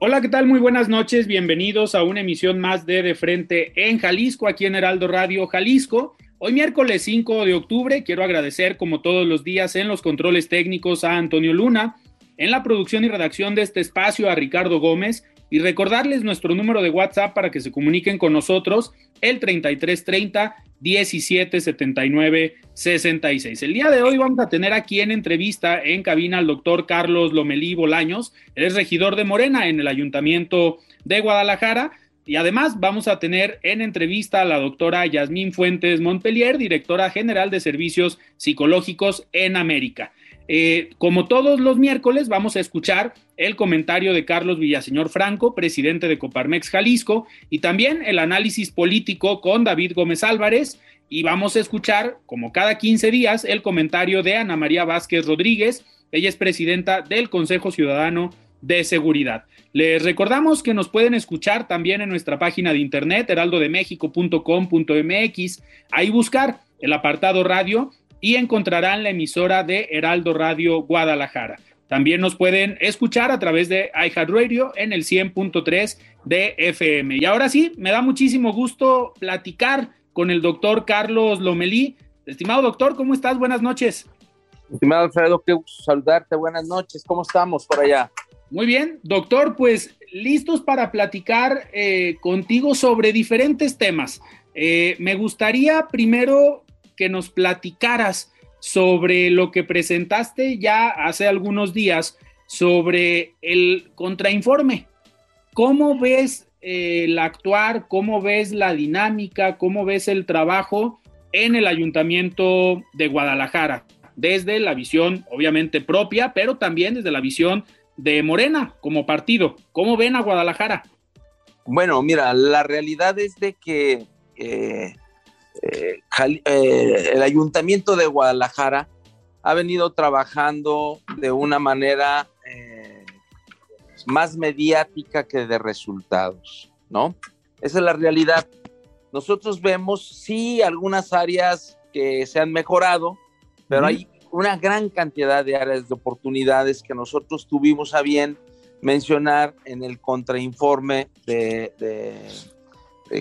Hola, ¿qué tal? Muy buenas noches. Bienvenidos a una emisión más de De Frente en Jalisco, aquí en Heraldo Radio Jalisco. Hoy miércoles 5 de octubre quiero agradecer como todos los días en los controles técnicos a Antonio Luna, en la producción y redacción de este espacio a Ricardo Gómez y recordarles nuestro número de WhatsApp para que se comuniquen con nosotros, el 3330 1779 66. El día de hoy vamos a tener aquí en entrevista en cabina al doctor Carlos Lomelí Bolaños, él es regidor de Morena en el Ayuntamiento de Guadalajara. Y además vamos a tener en entrevista a la doctora Yasmín Fuentes Montpellier, directora general de servicios psicológicos en América. Eh, como todos los miércoles, vamos a escuchar el comentario de Carlos Villaseñor Franco, presidente de Coparmex Jalisco, y también el análisis político con David Gómez Álvarez. Y vamos a escuchar, como cada 15 días, el comentario de Ana María Vázquez Rodríguez. Ella es presidenta del Consejo Ciudadano de Seguridad. Les recordamos que nos pueden escuchar también en nuestra página de internet, heraldodemexico.com.mx. Ahí buscar el apartado radio y encontrarán la emisora de Heraldo Radio Guadalajara. También nos pueden escuchar a través de iHeartRadio en el 100.3 de FM. Y ahora sí, me da muchísimo gusto platicar con el doctor Carlos Lomelí. Estimado doctor, ¿cómo estás? Buenas noches. Estimado Alfredo, qué gusto saludarte. Buenas noches. ¿Cómo estamos por allá? Muy bien, doctor, pues listos para platicar eh, contigo sobre diferentes temas. Eh, me gustaría primero que nos platicaras sobre lo que presentaste ya hace algunos días sobre el contrainforme. ¿Cómo ves eh, el actuar? ¿Cómo ves la dinámica? ¿Cómo ves el trabajo en el ayuntamiento de Guadalajara? Desde la visión, obviamente, propia, pero también desde la visión de Morena como partido. ¿Cómo ven a Guadalajara? Bueno, mira, la realidad es de que eh, eh, eh, el ayuntamiento de Guadalajara ha venido trabajando de una manera eh, más mediática que de resultados, ¿no? Esa es la realidad. Nosotros vemos, sí, algunas áreas que se han mejorado, pero hay una gran cantidad de áreas de oportunidades que nosotros tuvimos a bien mencionar en el contrainforme de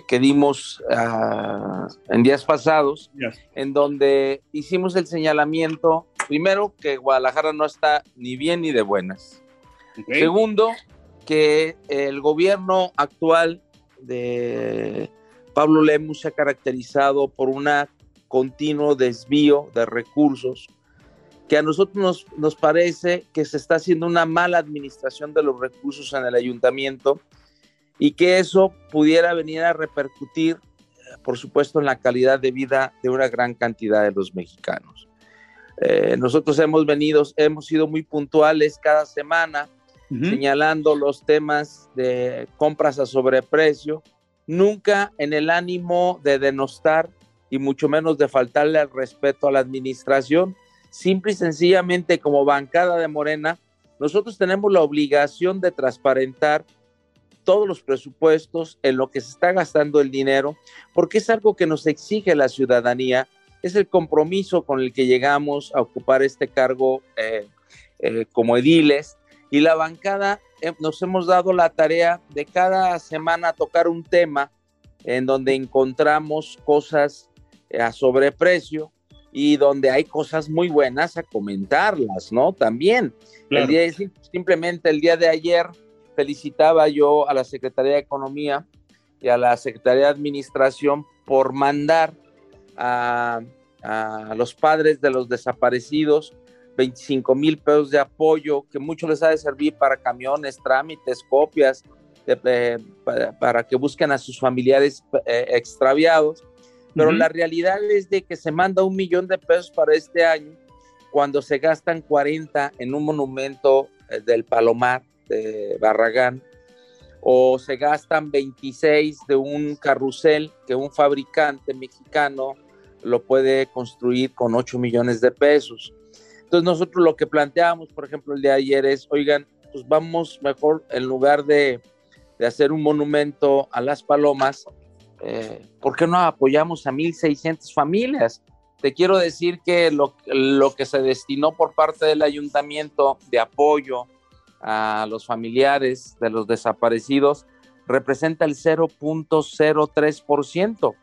que dimos ah, en días pasados, en donde hicimos el señalamiento, primero, que Guadalajara no está ni bien ni de buenas. Segundo, que el gobierno actual de Pablo Lemus se ha caracterizado por un continuo desvío de recursos, que a nosotros nos, nos parece que se está haciendo una mala administración de los recursos en el ayuntamiento y que eso pudiera venir a repercutir, eh, por supuesto, en la calidad de vida de una gran cantidad de los mexicanos. Eh, nosotros hemos venido, hemos sido muy puntuales cada semana, señalando los temas de compras a sobreprecio, nunca en el ánimo de denostar y mucho menos de faltarle al respeto a la administración, simple y sencillamente como bancada de Morena, nosotros tenemos la obligación de transparentar todos los presupuestos, en lo que se está gastando el dinero, porque es algo que nos exige la ciudadanía, es el compromiso con el que llegamos a ocupar este cargo eh, eh, como ediles y la bancada eh, nos hemos dado la tarea de cada semana tocar un tema en donde encontramos cosas a sobreprecio y donde hay cosas muy buenas a comentarlas, ¿no? También. El día, simplemente el día de ayer felicitaba yo a la Secretaría de Economía y a la Secretaría de Administración por mandar a, los padres de los desaparecidos 25 mil pesos de apoyo, que mucho les ha de servir para camiones, trámites, copias, para, que busquen a sus familiares eh, extraviados. Pero la realidad es de que se manda un millón de pesos para este año cuando se gastan 40 en un monumento eh, del Palomar de Barragán, o se gastan 26 de un carrusel que un fabricante mexicano lo puede construir con 8 millones de pesos. Entonces nosotros lo que planteamos, por ejemplo, el de ayer es, oigan, pues vamos mejor en lugar de, hacer un monumento a las palomas, eh, ¿por qué no apoyamos a 1.600 familias? Te quiero decir que lo, lo que se destinó por parte del ayuntamiento de apoyo a los familiares de los desaparecidos representa el 0.03%,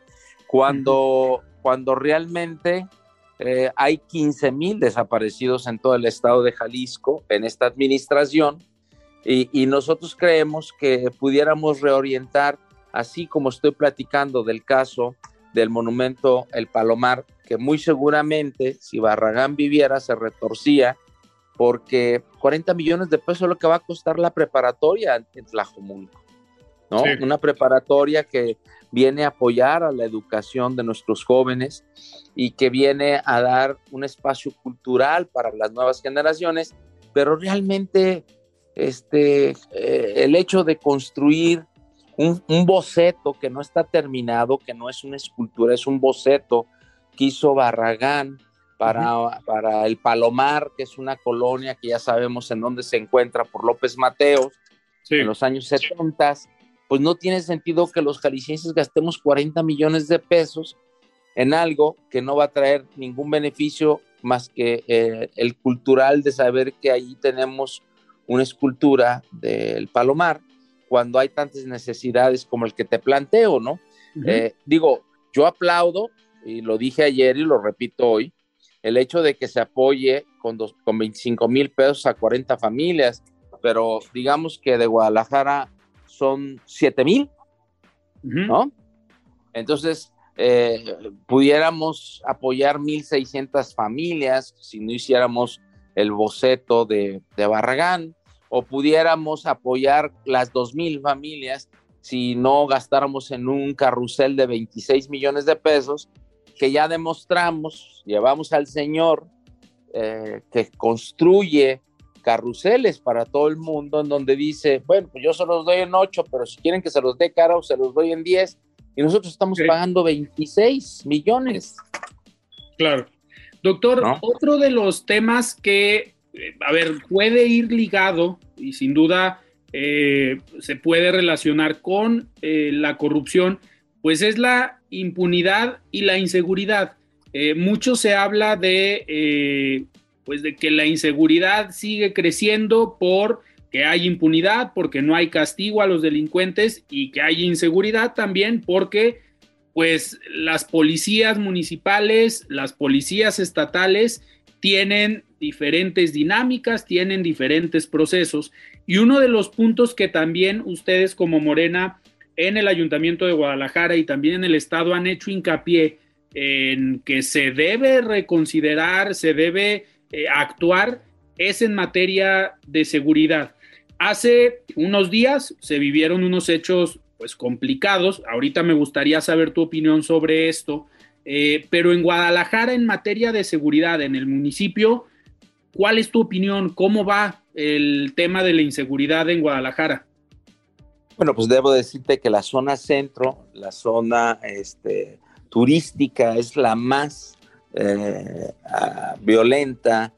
cuando, cuando realmente eh, hay 15 mil desaparecidos en todo el estado de Jalisco en esta administración y, y, nosotros creemos que pudiéramos reorientar, así como estoy platicando del caso del monumento El Palomar, que muy seguramente si Barragán viviera se retorcía porque 40 millones de pesos es lo que va a costar la preparatoria en Tlajomulco, ¿no? Una preparatoria que viene a apoyar a la educación de nuestros jóvenes y que viene a dar un espacio cultural para las nuevas generaciones, pero realmente este, eh, el hecho de construir un, un, boceto que no está terminado, que no es una escultura, es un boceto que hizo Barragán, para, el Palomar, que es una colonia que ya sabemos en dónde se encuentra por López Mateos, en los años 70, pues no tiene sentido que los jaliscienses gastemos 40 millones de pesos en algo que no va a traer ningún beneficio más que eh, el cultural de saber que ahí tenemos una escultura del Palomar, cuando hay tantas necesidades como el que te planteo, ¿no? Eh, digo, yo aplaudo, y lo dije ayer y lo repito hoy, el hecho de que se apoye con, dos, con 25 mil pesos a 40 familias, pero digamos que de Guadalajara son 7 mil, ¿no? Entonces, eh, pudiéramos apoyar 1.600 familias si no hiciéramos el boceto de, de Barragán, o pudiéramos apoyar las 2.000 familias si no gastáramos en un carrusel de 26 millones de pesos que ya demostramos, llevamos al Señor eh, que construye carruseles para todo el mundo, en donde dice, bueno, pues yo se los doy en 8, pero si quieren que se los dé caro, se los doy en 10, y nosotros estamos pagando 26 millones. Claro. Doctor, otro de los temas que, eh, a ver, puede ir ligado y sin duda eh, se puede relacionar con la corrupción, pues es la impunidad y la inseguridad. Eh, mucho se habla de, eh, pues de que la inseguridad sigue creciendo por que hay impunidad, porque no hay castigo a los delincuentes y que hay inseguridad también porque pues las policías municipales, las policías estatales tienen diferentes dinámicas, tienen diferentes procesos y uno de los puntos que también ustedes como Morena en el Ayuntamiento de Guadalajara y también en el Estado han hecho hincapié en que se debe reconsiderar, se debe eh, actuar, es en materia de seguridad. Hace unos días se vivieron unos hechos pues complicados, ahorita me gustaría saber tu opinión sobre esto, eh, pero en Guadalajara en materia de seguridad en el municipio, ¿cuál es tu opinión? ¿Cómo va el tema de la inseguridad en Guadalajara? Bueno, pues debo decirte que la zona centro, la zona este, turística, es la más eh, violenta,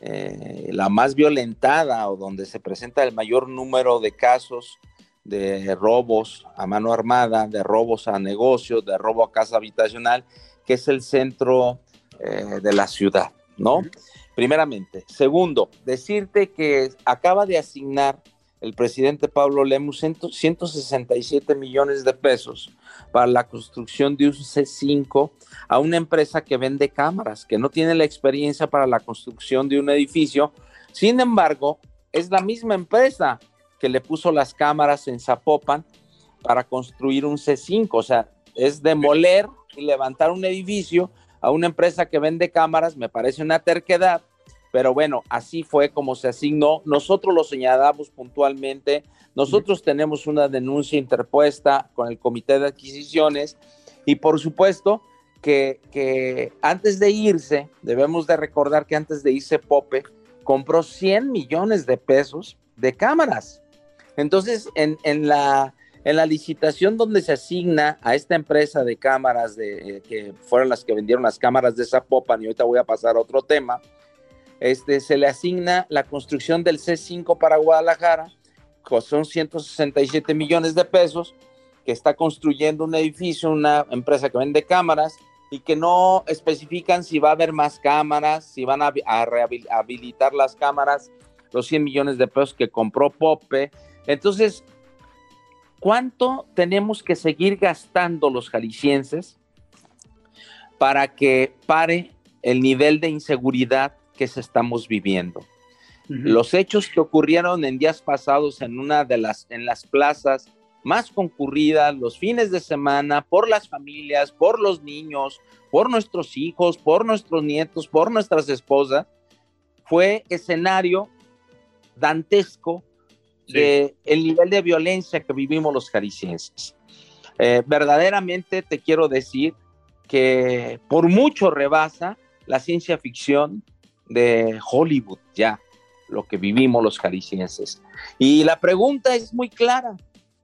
eh, la más violentada o donde se presenta el mayor número de casos de robos a mano armada, de robos a negocios, de robo a casa habitacional, que es el centro eh, de la ciudad, ¿no? Primeramente. Segundo, decirte que acaba de asignar el presidente Pablo Lemus 167 millones de pesos para la construcción de un C5 a una empresa que vende cámaras, que no tiene la experiencia para la construcción de un edificio. Sin embargo, es la misma empresa que le puso las cámaras en Zapopan para construir un C5. O sea, es demoler y levantar un edificio a una empresa que vende cámaras, me parece una terquedad pero bueno, así fue como se asignó. Nosotros lo señalamos puntualmente. Nosotros tenemos una denuncia interpuesta con el Comité de Adquisiciones y por supuesto que, antes de irse, debemos de recordar que antes de irse Pope, compró 100 millones de pesos de cámaras. Entonces, en, la, en la licitación donde se asigna a esta empresa de cámaras, de, eh, que fueron las que vendieron las cámaras de Zapopan, y ahorita voy a pasar a otro tema, este, se le asigna la construcción del C5 para Guadalajara, son 167 millones de pesos, que está construyendo un edificio, una empresa que vende cámaras, y que no especifican si va a haber más cámaras, si van a, a rehabilitar las cámaras, los 100 millones de pesos que compró Pope. Entonces, ¿cuánto tenemos que seguir gastando los jaliscienses para que pare el nivel de inseguridad que estamos viviendo? Los hechos que ocurrieron en días pasados en una de las en las plazas más concurridas los fines de semana por las familias, por los niños, por nuestros hijos, por nuestros nietos, por nuestras esposas, fue escenario dantesco de el nivel de violencia que vivimos los jaliscienses. Eh, verdaderamente te quiero decir que por mucho rebasa la ciencia ficción de Hollywood ya lo que vivimos los jaliscienses. Y la pregunta es muy clara.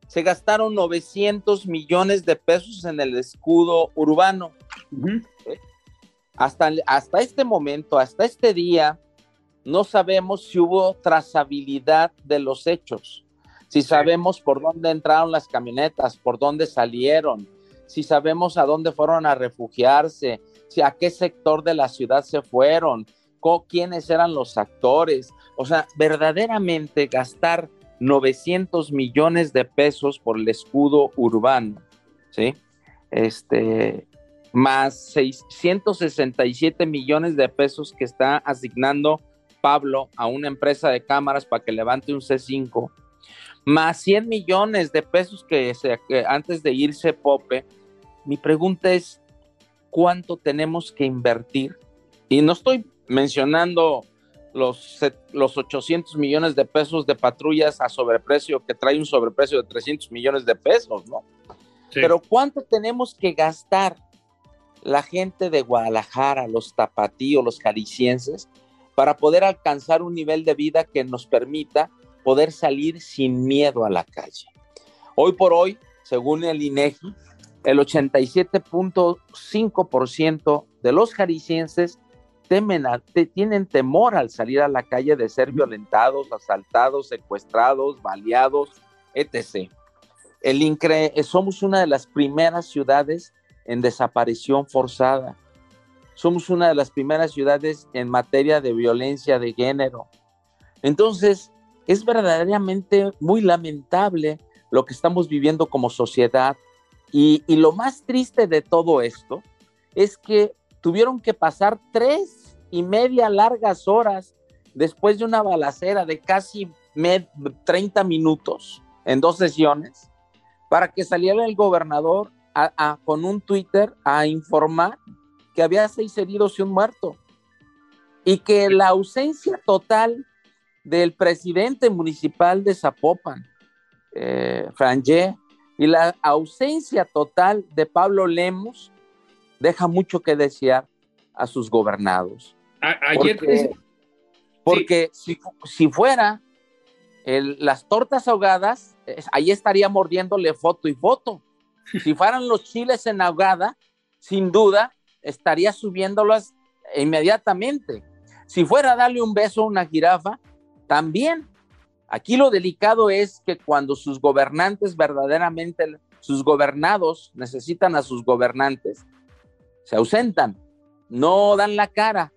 Se gastaron 900 millones de pesos en el escudo urbano. hasta, hasta este momento, hasta este día, no sabemos si hubo trazabilidad de los hechos, si sabemos por dónde entraron las camionetas, por dónde salieron, si sabemos a dónde fueron a refugiarse, si a qué sector de la ciudad se fueron, quiénes eran los actores. O sea, verdaderamente gastar 900 millones de pesos por el escudo urbano, ¿sí? Este, más 667 millones de pesos que está asignando Pablo a una empresa de cámaras para que levante un C5, más 100 millones de pesos que, antes de irse Pope, mi pregunta es, ¿cuánto tenemos que invertir? Y no estoy mencionando los, los 800 millones de pesos de patrullas a sobreprecio, que trae un sobreprecio de 300 millones de pesos, ¿no? Pero ¿cuánto tenemos que gastar la gente de Guadalajara, los tapatíos, los jaliscienses, para poder alcanzar un nivel de vida que nos permita poder salir sin miedo a la calle. Hoy por hoy, según el INEGI, el 87.5% de los jaliscienses temen tienen temor al salir a la calle de ser violentados, asaltados, secuestrados, baleados, etc. El INCRE, somos una de las primeras ciudades en desaparición forzada somos una de las primeras ciudades en materia de violencia de género. Entonces, es verdaderamente muy lamentable lo que estamos viviendo como sociedad. Y, lo más triste de todo esto es que tuvieron que pasar tres y media largas horas después de una balacera de casi 30 minutos en dos sesiones para que saliera el gobernador con un Twitter a informar que había seis heridos y un muerto. Y que la ausencia total del presidente municipal de Zapopan, eh, Frangé, y la ausencia total de Pablo Lemos deja mucho que desear a sus gobernados. ayer porque, si, fuera las tortas ahogadas, ahí estaría mordiéndole foto y foto. Si fueran los chiles en ahogada, sin duda estaría subiéndolas inmediatamente. Si fuera a darle un beso a una jirafa, también. Aquí lo delicado es que cuando sus gobernantes verdaderamente, sus gobernados necesitan a sus gobernantes, se ausentan, no dan la cara.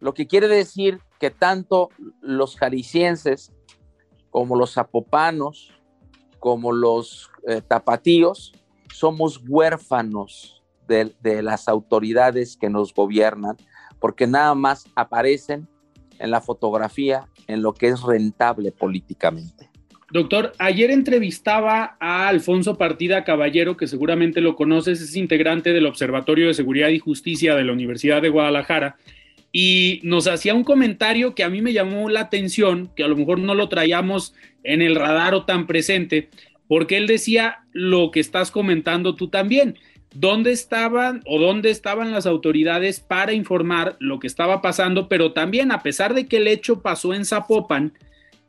Lo que quiere decir que tanto los jaliscienses como los zapopanos, como los eh, tapatíos, somos huérfanos de, las autoridades que nos gobiernan, porque nada más aparecen en la fotografía en lo que es rentable políticamente. Doctor, ayer entrevistaba a Alfonso Partida Caballero, que seguramente lo conoces, es integrante del Observatorio de Seguridad y Justicia de la Universidad de Guadalajara, y nos hacía un comentario que a mí me llamó la atención, que a lo mejor no lo traíamos en el radar o tan presente, porque él decía lo que estás comentando tú también, dónde estaban o dónde estaban las autoridades para informar lo que estaba pasando, pero también a pesar de que el hecho pasó en Zapopan,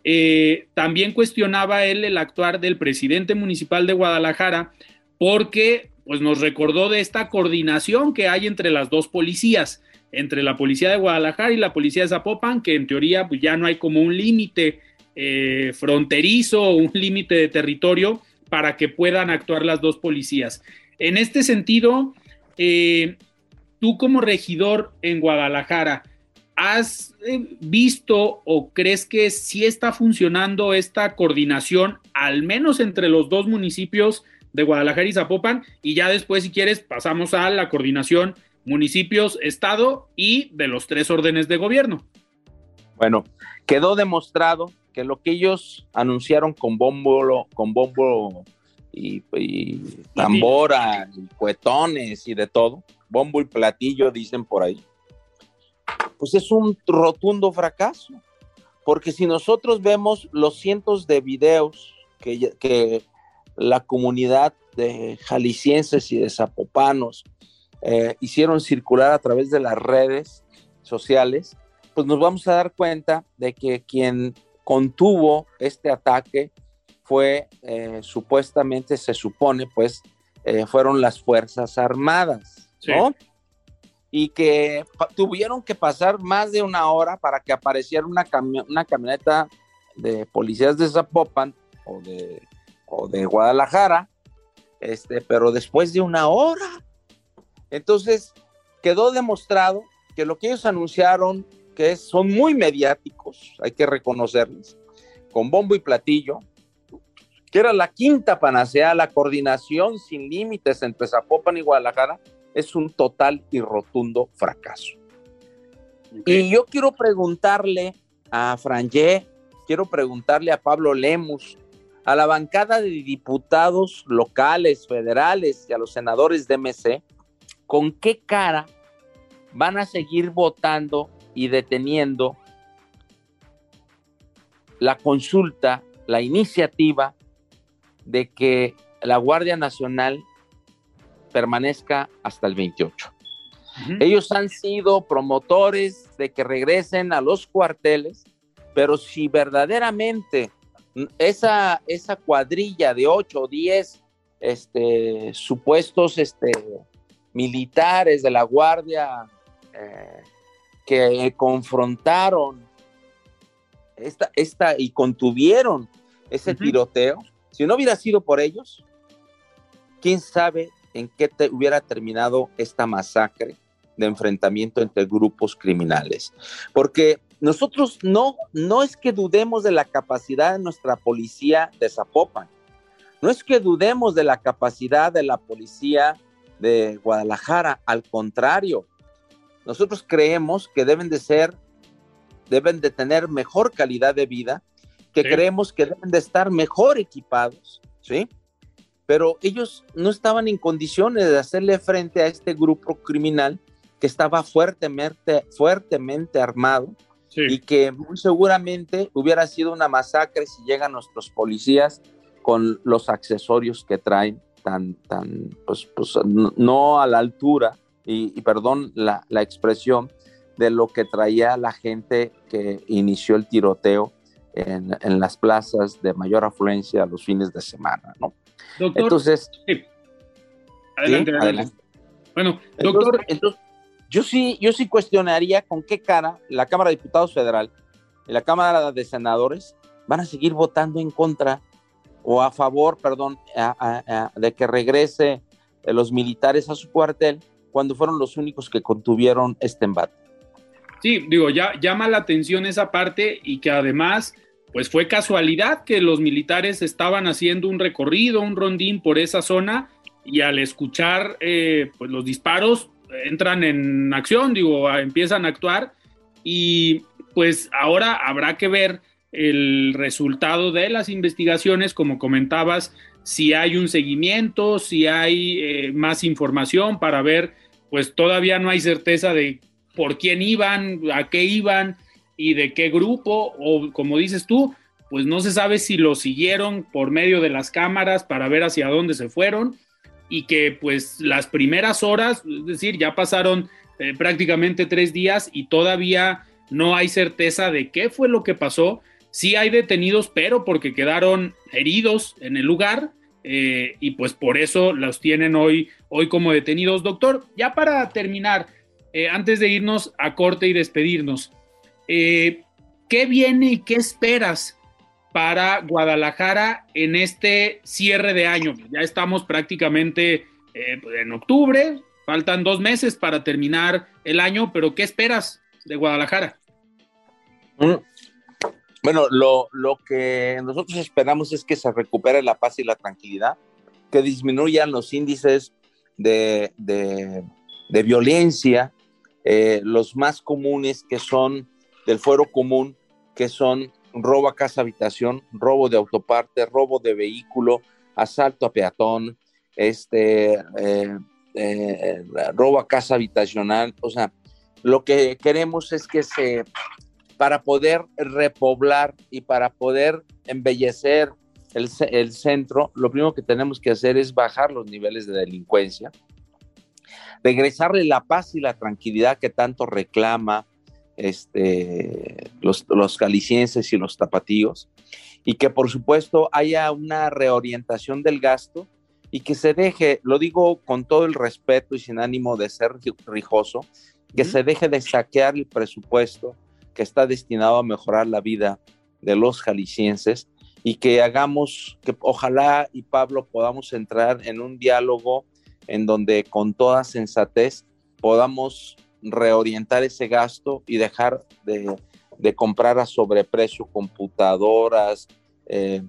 eh, también cuestionaba él el actuar del presidente municipal de Guadalajara porque pues nos recordó de esta coordinación que hay entre las dos policías, entre la policía de Guadalajara y la policía de Zapopan, que en teoría pues, ya no hay como un límite eh, fronterizo o un límite de territorio para que puedan actuar las dos policías. En este sentido, eh, tú como regidor en Guadalajara, ¿has eh, visto o crees que sí está funcionando esta coordinación, al menos entre los dos municipios de Guadalajara y Zapopan? Y ya después, si quieres, pasamos a la coordinación municipios, estado y de los tres órdenes de gobierno. Bueno, quedó demostrado que lo que ellos anunciaron con bombo, con bombo y, tambora, y cuetones y de todo, bombo y platillo, dicen por ahí, pues es un rotundo fracaso. Porque si nosotros vemos los cientos de videos que, que la comunidad de jaliscienses y de zapopanos eh, hicieron circular a través de las redes sociales, pues nos vamos a dar cuenta de que quien contuvo este ataque fue eh, supuestamente, se supone, pues eh, fueron las Fuerzas Armadas, ¿no? Y que tuvieron que pasar más de una hora para que apareciera una, camioneta de policías de Zapopan o de, o de Guadalajara, este, pero después de una hora. Entonces, quedó demostrado que lo que ellos anunciaron, que son muy mediáticos, hay que reconocerles, con bombo y platillo, que era la quinta panacea, la coordinación sin límites entre Zapopan y Guadalajara, es un total y rotundo fracaso. Y yo quiero preguntarle a Frangé, quiero preguntarle a Pablo Lemus, a la bancada de diputados locales, federales y a los senadores de MC, ¿con qué cara van a seguir votando y deteniendo la consulta, la iniciativa de que la Guardia Nacional permanezca hasta el 28. Ellos han sido promotores de que regresen a los cuarteles, pero si verdaderamente esa, esa cuadrilla de 8 o 10 este, supuestos este, militares de la Guardia eh, que confrontaron esta, esta, y contuvieron ese tiroteo, si no hubiera sido por ellos, quién sabe en qué te hubiera terminado esta masacre de enfrentamiento entre grupos criminales. Porque nosotros no, no es que dudemos de la capacidad de nuestra policía de Zapopan, no es que dudemos de la capacidad de la policía de Guadalajara, al contrario, nosotros creemos que deben de ser, deben de tener mejor calidad de vida que creemos que deben de estar mejor equipados, ¿sí? Pero ellos no estaban en condiciones de hacerle frente a este grupo criminal que estaba fuertemente, fuertemente armado y que muy seguramente hubiera sido una masacre si llegan nuestros policías con los accesorios que traen tan, tan, pues, pues no, a la altura, y, perdón la, la, expresión, de lo que traía la gente que inició el tiroteo en, las plazas de mayor afluencia los fines de semana, ¿no? Doctor, entonces, Adelante, adelante, Bueno, doctor. Entonces, yo sí, yo sí cuestionaría con qué cara la Cámara de Diputados Federal y la Cámara de Senadores van a seguir votando en contra o a favor, perdón, de que regrese los militares a su cuartel cuando fueron los únicos que contuvieron este embate. Sí, digo, ya llama la atención esa parte y que además, pues fue casualidad que los militares estaban haciendo un recorrido, un rondín por esa zona y al escuchar eh, pues los disparos entran en acción, digo, empiezan a actuar y pues ahora habrá que ver el resultado de las investigaciones, como comentabas, si hay un seguimiento, si hay eh, más información para ver, pues todavía no hay certeza de por quién iban, a qué iban y de qué grupo, o como dices tú, pues no se sabe si lo siguieron por medio de las cámaras para ver hacia dónde se fueron, y que pues las primeras horas, es decir, ya pasaron eh, prácticamente tres días y todavía no hay certeza de qué fue lo que pasó. Sí hay detenidos, pero porque quedaron heridos en el lugar eh, y pues por eso los tienen hoy, hoy como detenidos. Doctor, ya para terminar, eh, antes de irnos a corte y despedirnos, ¿qué viene y qué esperas para Guadalajara en este cierre de año. Ya estamos prácticamente eh, en octubre, faltan dos meses para terminar el año, pero ¿qué esperas de Guadalajara? Mm. Bueno, lo, que nosotros esperamos es que se recupere la paz y la tranquilidad, que disminuyan los índices de, violencia, eh, los más comunes que son del fuero común, que son robo a casa habitación, robo de autoparte, robo de vehículo, asalto a peatón, este, eh, eh, robo a casa habitacional. O sea, lo que queremos es que se, para poder repoblar y para poder embellecer el, el centro, lo primero que tenemos que hacer es bajar los niveles de delincuencia, regresarle la paz y la tranquilidad que tanto reclama este, los, los calicienses y los tapatíos, y que por supuesto haya una reorientación del gasto y que se deje, lo digo con todo el respeto y sin ánimo de ser rijoso, que se deje de saquear el presupuesto que está destinado a mejorar la vida de los jaliscienses y que hagamos, que ojalá y Pablo podamos entrar en un diálogo en donde con toda sensatez podamos reorientar ese gasto y dejar de, comprar a sobreprecio computadoras, eh,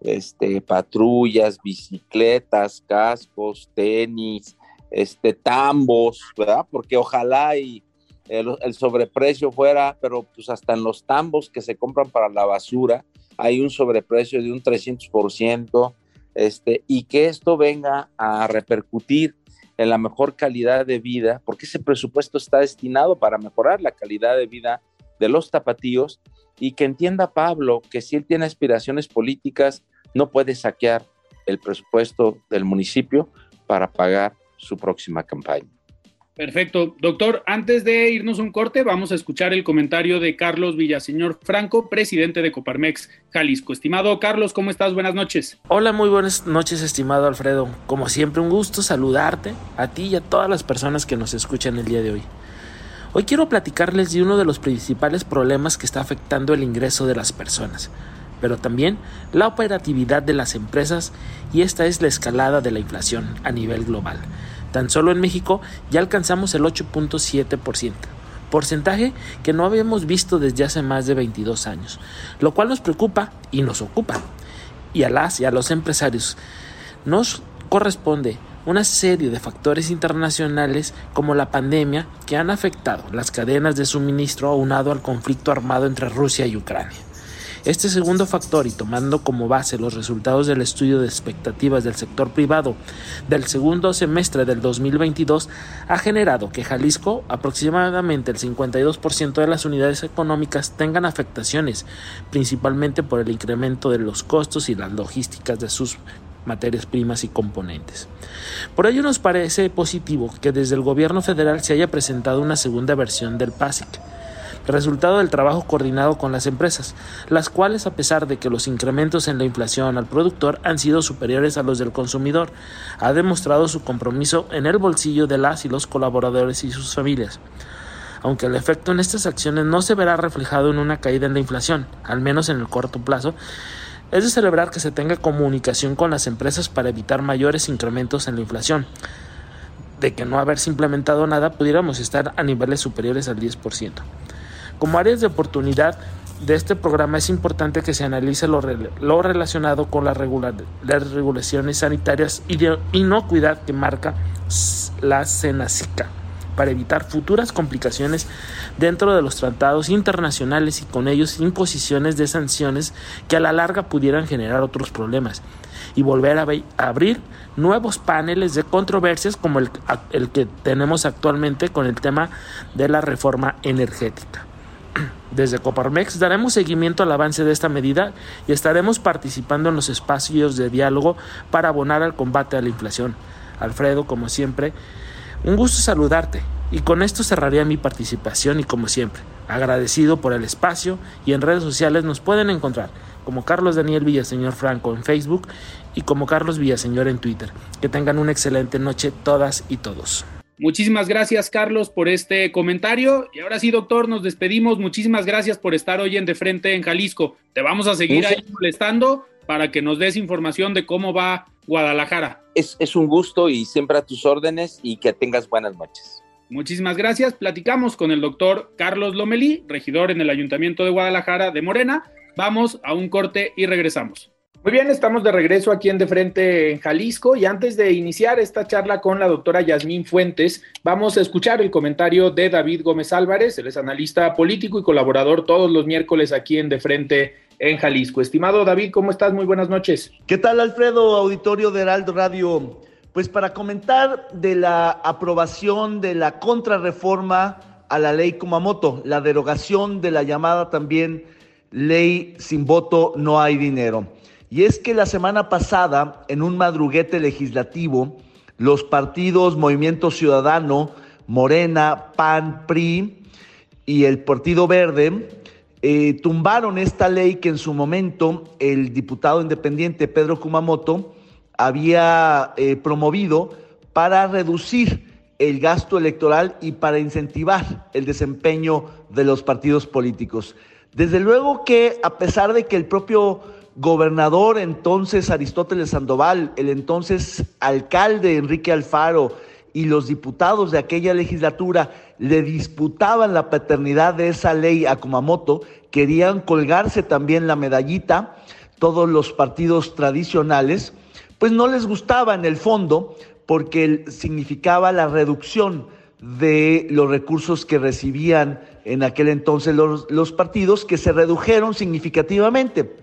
este, patrullas, bicicletas, cascos, tenis, este, tambos, ¿verdad? Porque ojalá y el, el, sobreprecio fuera, pero pues hasta en los tambos que se compran para la basura hay un sobreprecio de un 300%, este, y que esto venga a repercutir en la mejor calidad de vida, porque ese presupuesto está destinado para mejorar la calidad de vida de los tapatíos y que entienda Pablo que si él tiene aspiraciones políticas, no puede saquear el presupuesto del municipio para pagar su próxima campaña. Perfecto. Doctor, antes de irnos un corte, vamos a escuchar el comentario de Carlos Villaseñor Franco, presidente de Coparmex Jalisco. Estimado Carlos, ¿cómo estás? Buenas noches. Hola, muy buenas noches, estimado Alfredo. Como siempre, un gusto saludarte a ti y a todas las personas que nos escuchan el día de hoy. Hoy quiero platicarles de uno de los principales problemas que está afectando el ingreso de las personas, pero también la operatividad de las empresas y esta es la escalada de la inflación a nivel global. Tan solo en México ya alcanzamos el 8.7%, porcentaje que no habíamos visto desde hace más de 22 años, lo cual nos preocupa y nos ocupa. Y a las y a los empresarios nos corresponde una serie de factores internacionales como la pandemia que han afectado las cadenas de suministro aunado al conflicto armado entre Rusia y Ucrania. Este segundo factor, y tomando como base los resultados del estudio de expectativas del sector privado del segundo semestre del 2022, ha generado que Jalisco, aproximadamente el 52% de las unidades económicas, tengan afectaciones, principalmente por el incremento de los costos y las logísticas de sus materias primas y componentes. Por ello nos parece positivo que desde el gobierno federal se haya presentado una segunda versión del PASIC, resultado del trabajo coordinado con las empresas, las cuales a pesar de que los incrementos en la inflación al productor han sido superiores a los del consumidor, ha demostrado su compromiso en el bolsillo de las y los colaboradores y sus familias. Aunque el efecto en estas acciones no se verá reflejado en una caída en la inflación, al menos en el corto plazo, es de celebrar que se tenga comunicación con las empresas para evitar mayores incrementos en la inflación. De que no haberse implementado nada, pudiéramos estar a niveles superiores al 10%. Como áreas de oportunidad de este programa es importante que se analice lo, relacionado con las, regulaciones sanitarias y de inocuidad que marca la Senacica para evitar futuras complicaciones dentro de los tratados internacionales y con ellos imposiciones de sanciones que a la larga pudieran generar otros problemas y volver a, abrir nuevos paneles de controversias como el que tenemos actualmente con el tema de la reforma energética. Desde Coparmex daremos seguimiento al avance de esta medida y estaremos participando en los espacios de diálogo para abonar al combate a la inflación, Alfredo, como siempre, un gusto saludarte y con esto cerraría mi participación y como siempre, agradecido por el espacio y en redes sociales nos pueden encontrar como Carlos Daniel Villaseñor Franco en Facebook y como Carlos Villaseñor en Twitter. Que tengan una excelente noche todas y todos. Muchísimas gracias, Carlos, por este comentario. Y ahora sí, doctor, nos despedimos. Muchísimas gracias por estar hoy en De Frente en Jalisco. Te vamos a seguir ahí molestando para que nos des información de cómo va Guadalajara. Es, es un gusto y siempre a tus órdenes y que tengas buenas noches. Muchísimas gracias. Platicamos con el doctor Carlos Lomelí, regidor en el Ayuntamiento de Guadalajara de Morena. Vamos a un corte y regresamos. Muy bien, estamos de regreso aquí en De Frente en Jalisco y antes de iniciar esta charla con la doctora Yasmín Fuentes, vamos a escuchar el comentario de David Gómez Álvarez, él es analista político y colaborador todos los miércoles aquí en De Frente en Jalisco. Estimado David, ¿cómo estás? Muy buenas noches. ¿Qué tal, Alfredo, auditorio de Heraldo Radio? Pues para comentar de la aprobación de la contrarreforma a la ley Kumamoto, la derogación de la llamada también ley sin voto no hay dinero. Y es que la semana pasada, en un madruguete legislativo, los partidos Movimiento Ciudadano, Morena, PAN, PRI y el Partido Verde eh, tumbaron esta ley que en su momento el diputado independiente Pedro Kumamoto había eh, promovido para reducir el gasto electoral y para incentivar el desempeño de los partidos políticos. Desde luego que a pesar de que el propio gobernador entonces Aristóteles Sandoval, el entonces alcalde Enrique Alfaro y los diputados de aquella legislatura le disputaban la paternidad de esa ley a Kumamoto, querían colgarse también la medallita, todos los partidos tradicionales, pues no les gustaba en el fondo porque significaba la reducción de los recursos que recibían en aquel entonces los, los partidos, que se redujeron significativamente.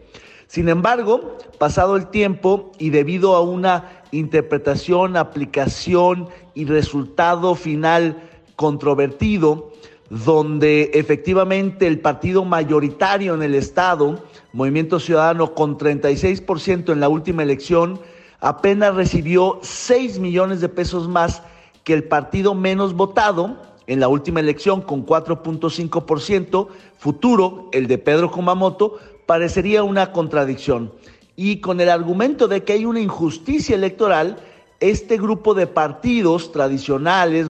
Sin embargo, pasado el tiempo y debido a una interpretación, aplicación y resultado final controvertido, donde efectivamente el partido mayoritario en el Estado, Movimiento Ciudadano, con 36% en la última elección, apenas recibió 6 millones de pesos más que el partido menos votado en la última elección, con 4.5%, futuro, el de Pedro Kumamoto, parecería una contradicción. Y con el argumento de que hay una injusticia electoral, este grupo de partidos tradicionales.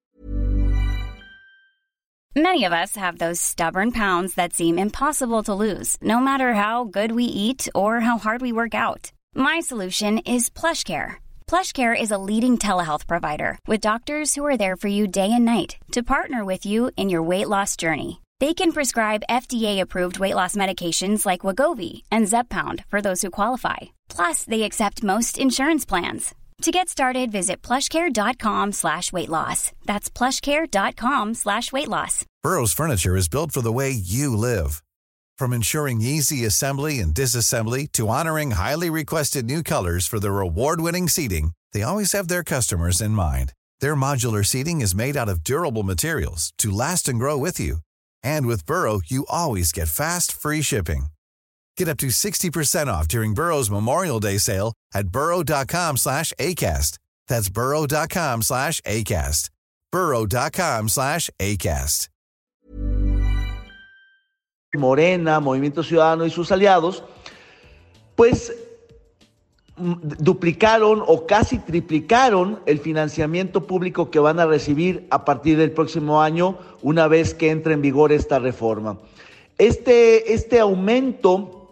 Many of us have those stubborn pounds that seem impossible to lose, no matter how good we eat or how hard we work out. My solution is PlushCare. PlushCare is a leading telehealth provider with doctors who are there for you day and night to partner with you in your weight loss journey. They can prescribe FDA-approved weight loss medications like Wagovi and Zepbound for those who qualify. Plus, they accept most insurance plans. To get started, visit plushcare.com slash weight loss. That's plushcare.com slash weight loss. Burrow's furniture is built for the way you live. From ensuring easy assembly and disassembly to honoring highly requested new colors for their award-winning seating, they always have their customers in mind. Their modular seating is made out of durable materials to last and grow with you. And with Burrow, you always get fast, free shipping. Get up to 60% off during Burrow's Memorial Day sale at burrow.com slash ACAST. That's burrow.com slash ACAST. burrow.com slash ACAST. Morena, Movimiento Ciudadano y sus aliados, pues duplicaron o casi triplicaron el financiamiento público que van a recibir a partir del próximo año una vez que entre en vigor esta reforma. Este, este aumento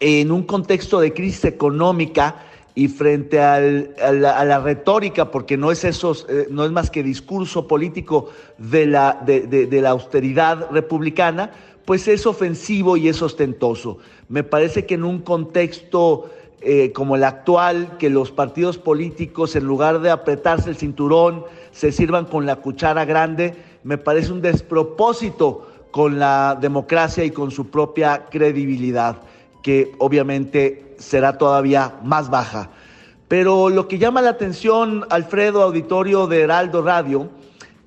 en un contexto de crisis económica y frente a, la, retórica, porque no es, eso, eh, no es más que discurso político de la, de la austeridad republicana, pues es ofensivo y es ostentoso. Me parece que en un contexto eh, como el actual, que los partidos políticos, en lugar de apretarse el cinturón, se sirvan con la cuchara grande, me parece un despropósito con la democracia y con su propia credibilidad, que obviamente será todavía más baja. Pero lo que llama la atención, Alfredo, auditorio de Heraldo Radio,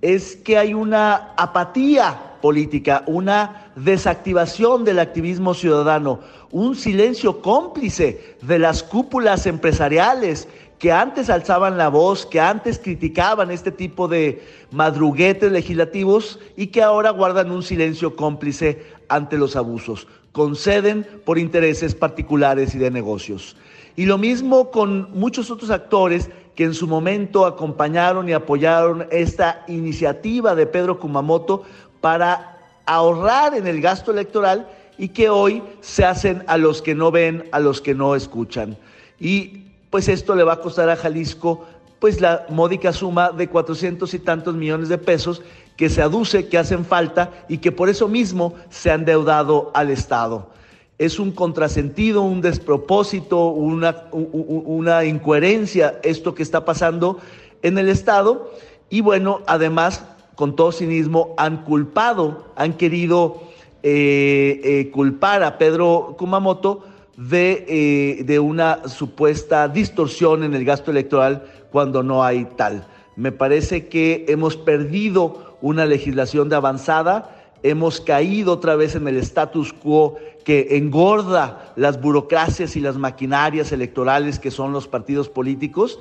es que hay una apatía política, una desactivación del activismo ciudadano, un silencio cómplice de las cúpulas empresariales que antes alzaban la voz, que antes criticaban este tipo de madruguetes legislativos y que ahora guardan un silencio cómplice ante los abusos, conceden por intereses particulares y de negocios. Y lo mismo con muchos otros actores que en su momento acompañaron y apoyaron esta iniciativa de Pedro Kumamoto para ahorrar en el gasto electoral y que hoy se hacen a los que no ven, a los que no escuchan. Y pues esto le va a costar a Jalisco pues la módica suma de 400 y tantos millones de pesos que se aduce que hacen falta y que por eso mismo se han deudado al Estado. Es un contrasentido, un despropósito, una, una incoherencia esto que está pasando en el Estado y bueno, además, con todo cinismo, han culpado, han querido eh, eh, culpar a Pedro Kumamoto de, eh, de una supuesta distorsión en el gasto electoral cuando no hay tal. Me parece que hemos perdido una legislación de avanzada, hemos caído otra vez en el status quo que engorda las burocracias y las maquinarias electorales que son los partidos políticos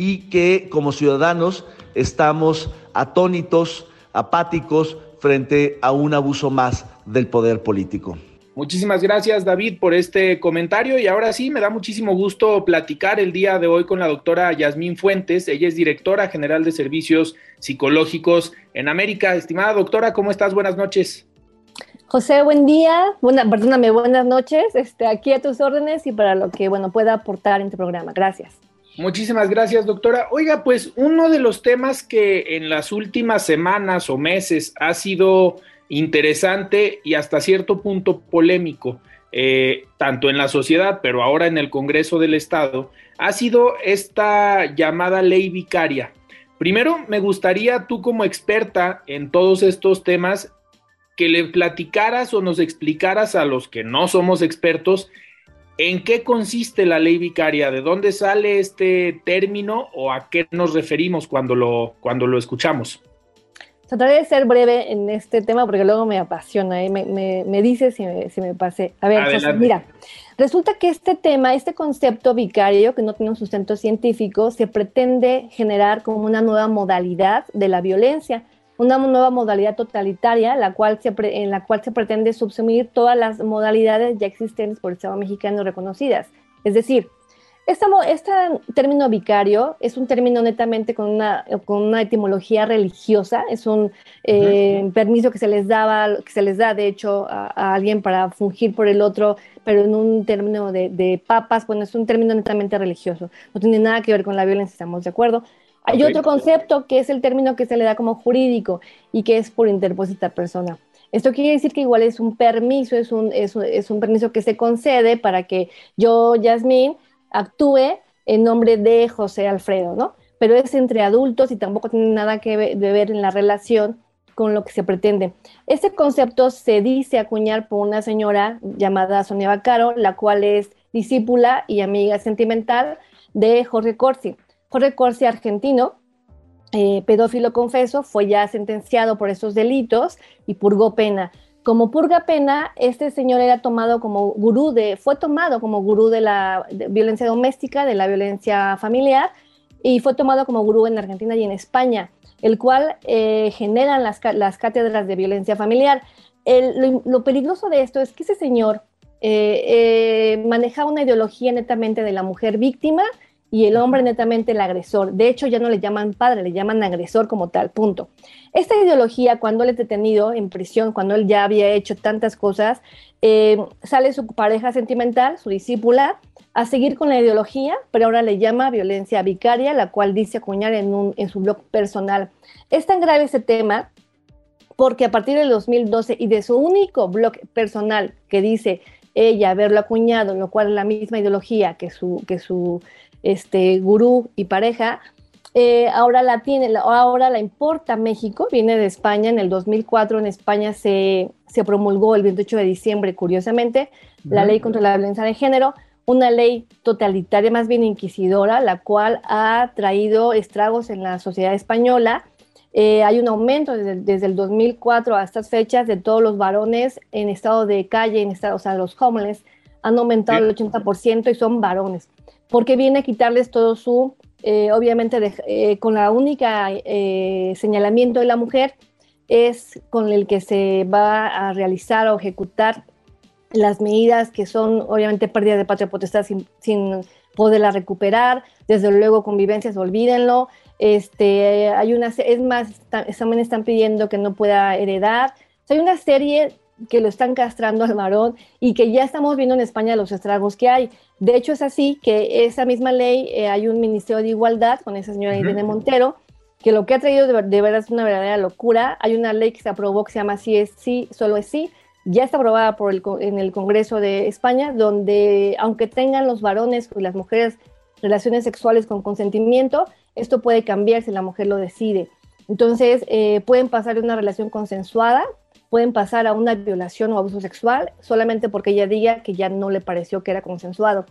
y que como ciudadanos estamos atónitos, apáticos frente a un abuso más del poder político. Muchísimas gracias David por este comentario y ahora sí me da muchísimo gusto platicar el día de hoy con la doctora Yasmín Fuentes. Ella es directora general de servicios psicológicos en América. Estimada doctora, ¿cómo estás? Buenas noches. José, buen día. Buena, perdóname, buenas noches. Este, aquí a tus órdenes y para lo que bueno pueda aportar en tu programa. Gracias. Muchísimas gracias, doctora. Oiga, pues uno de los temas que en las últimas semanas o meses ha sido interesante y hasta cierto punto polémico, eh, tanto en la sociedad, pero ahora en el Congreso del Estado, ha sido esta llamada ley vicaria. Primero, me gustaría tú como experta en todos estos temas, que le platicaras o nos explicaras a los que no somos expertos en qué consiste la ley vicaria, de dónde sale este término o a qué nos referimos cuando lo, cuando lo escuchamos. Trataré de ser breve en este tema porque luego me apasiona y me, me, me dice si me, si me pasé. A ver, José, mira, resulta que este tema, este concepto vicario que no tiene un sustento científico, se pretende generar como una nueva modalidad de la violencia, una nueva modalidad totalitaria la cual se en la cual se pretende subsumir todas las modalidades ya existentes por el Estado mexicano reconocidas. Es decir, este, término vicario es un término netamente con una, con una etimología religiosa, es un eh, permiso que se les daba, que se les da de hecho a, alguien para fungir por el otro, pero en un término de, papas, bueno, es un término netamente religioso, no tiene nada que ver con la violencia, estamos de acuerdo. Hay otro concepto que es el término que se le da como jurídico y que es por interpósita persona. Esto quiere decir que igual es un permiso, es un, es es un permiso que se concede para que yo, Yasmín, actúe en nombre de José Alfredo, ¿no? Pero es entre adultos y tampoco tiene nada que ver en la relación con lo que se pretende. Este concepto se dice acuñar por una señora llamada Sonia Bacaro, la cual es discípula y amiga sentimental de Jorge Corsi. Jorge Corsi, argentino, eh, pedófilo confeso, fue ya sentenciado por estos delitos y purgó pena. Como purga pena, este señor era tomado como gurú de, fue tomado como gurú de la violencia doméstica, de la violencia familiar, y fue tomado como gurú en Argentina y en España, el cual eh, generan las, cátedras de violencia familiar. lo, peligroso de esto es que ese señor eh, eh, manejaba una ideología netamente de la mujer víctima y el hombre netamente el agresor. De hecho, ya no le llaman padre, le llaman agresor como tal, punto. Esta ideología, cuando él es detenido en prisión, cuando él ya había hecho tantas cosas, eh, sale su pareja sentimental, su discípula, a seguir con la ideología, pero ahora le llama violencia vicaria, la cual dice acuñar en, un, en su blog personal. Es tan grave ese tema porque a partir del 2012 y de su único blog personal que dice ella haberlo acuñado, lo cual es la misma ideología que su, que su este, gurú y pareja, eh, ahora la tiene, ahora la importa México, viene de España, en el 2004 en España se, se promulgó el 28 de diciembre, curiosamente, la ley contra la violencia de género, una ley totalitaria, más bien inquisidora, la cual ha traído estragos en la sociedad española, eh, hay un aumento desde, el 2004 a estas fechas de todos los varones en estado de calle, en estado, o sea, los homeless han aumentado el 80% y son varones, porque viene a quitarles todo su, eh, obviamente, eh, con la única señalamiento de la mujer es con el que se va a realizar o ejecutar las medidas que son obviamente pérdida de patria potestad sin, sin poderla recuperar, desde luego convivencias, olvídenlo, este, hay una, es más, también están pidiendo que no pueda heredar, hay una serie que lo están castrando al varón y que ya estamos viendo en España los estragos que hay. De hecho, es así que esa misma ley, eh, hay un Ministerio de Igualdad con esa señora Irene Montero, que lo que ha traído de, de, verdad es una verdadera locura. Hay una ley que se aprobó que se llama Sí es sí, solo es sí, ya está aprobada por el, en el Congreso de España, donde aunque tengan los varones y las mujeres relaciones sexuales con consentimiento, esto puede cambiar si la mujer lo decide. Entonces, eh, pueden pasar de una relación consensuada, pueden pasar a una violación o abuso sexual solamente porque ella diga que ya no le pareció que era consensuado.